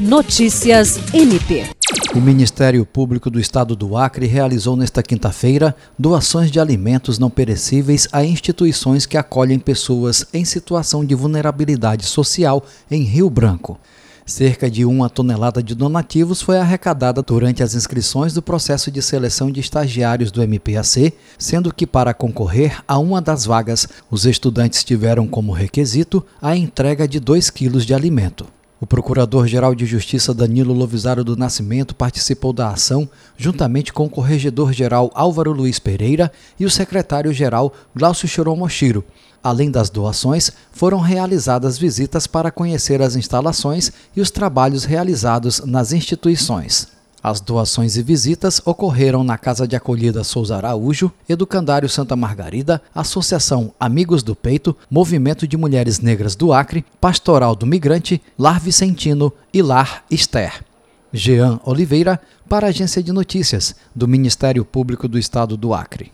Notícias MP. O Ministério Público do Estado do Acre realizou nesta quinta-feira doações de alimentos não perecíveis a instituições que acolhem pessoas em situação de vulnerabilidade social em Rio Branco. Cerca de uma tonelada de donativos foi arrecadada durante as inscrições do processo de seleção de estagiários do MPAC, sendo que para concorrer a uma das vagas, os estudantes tiveram como requisito a entrega de 2 quilos de alimento. O Procurador-Geral de Justiça Danilo Lovisaro do Nascimento participou da ação, juntamente com o Corregedor-Geral Álvaro Luiz Pereira e o Secretário-Geral Glaucio Choromochiro. Além das doações, foram realizadas visitas para conhecer as instalações e os trabalhos realizados nas instituições. As doações e visitas ocorreram na Casa de Acolhida Souza Araújo, Educandário Santa Margarida, Associação Amigos do Peito, Movimento de Mulheres Negras do Acre, Pastoral do Migrante, Lar Vicentino e Lar Esther. Jean Oliveira, para a Agência de Notícias do Ministério Público do Estado do Acre.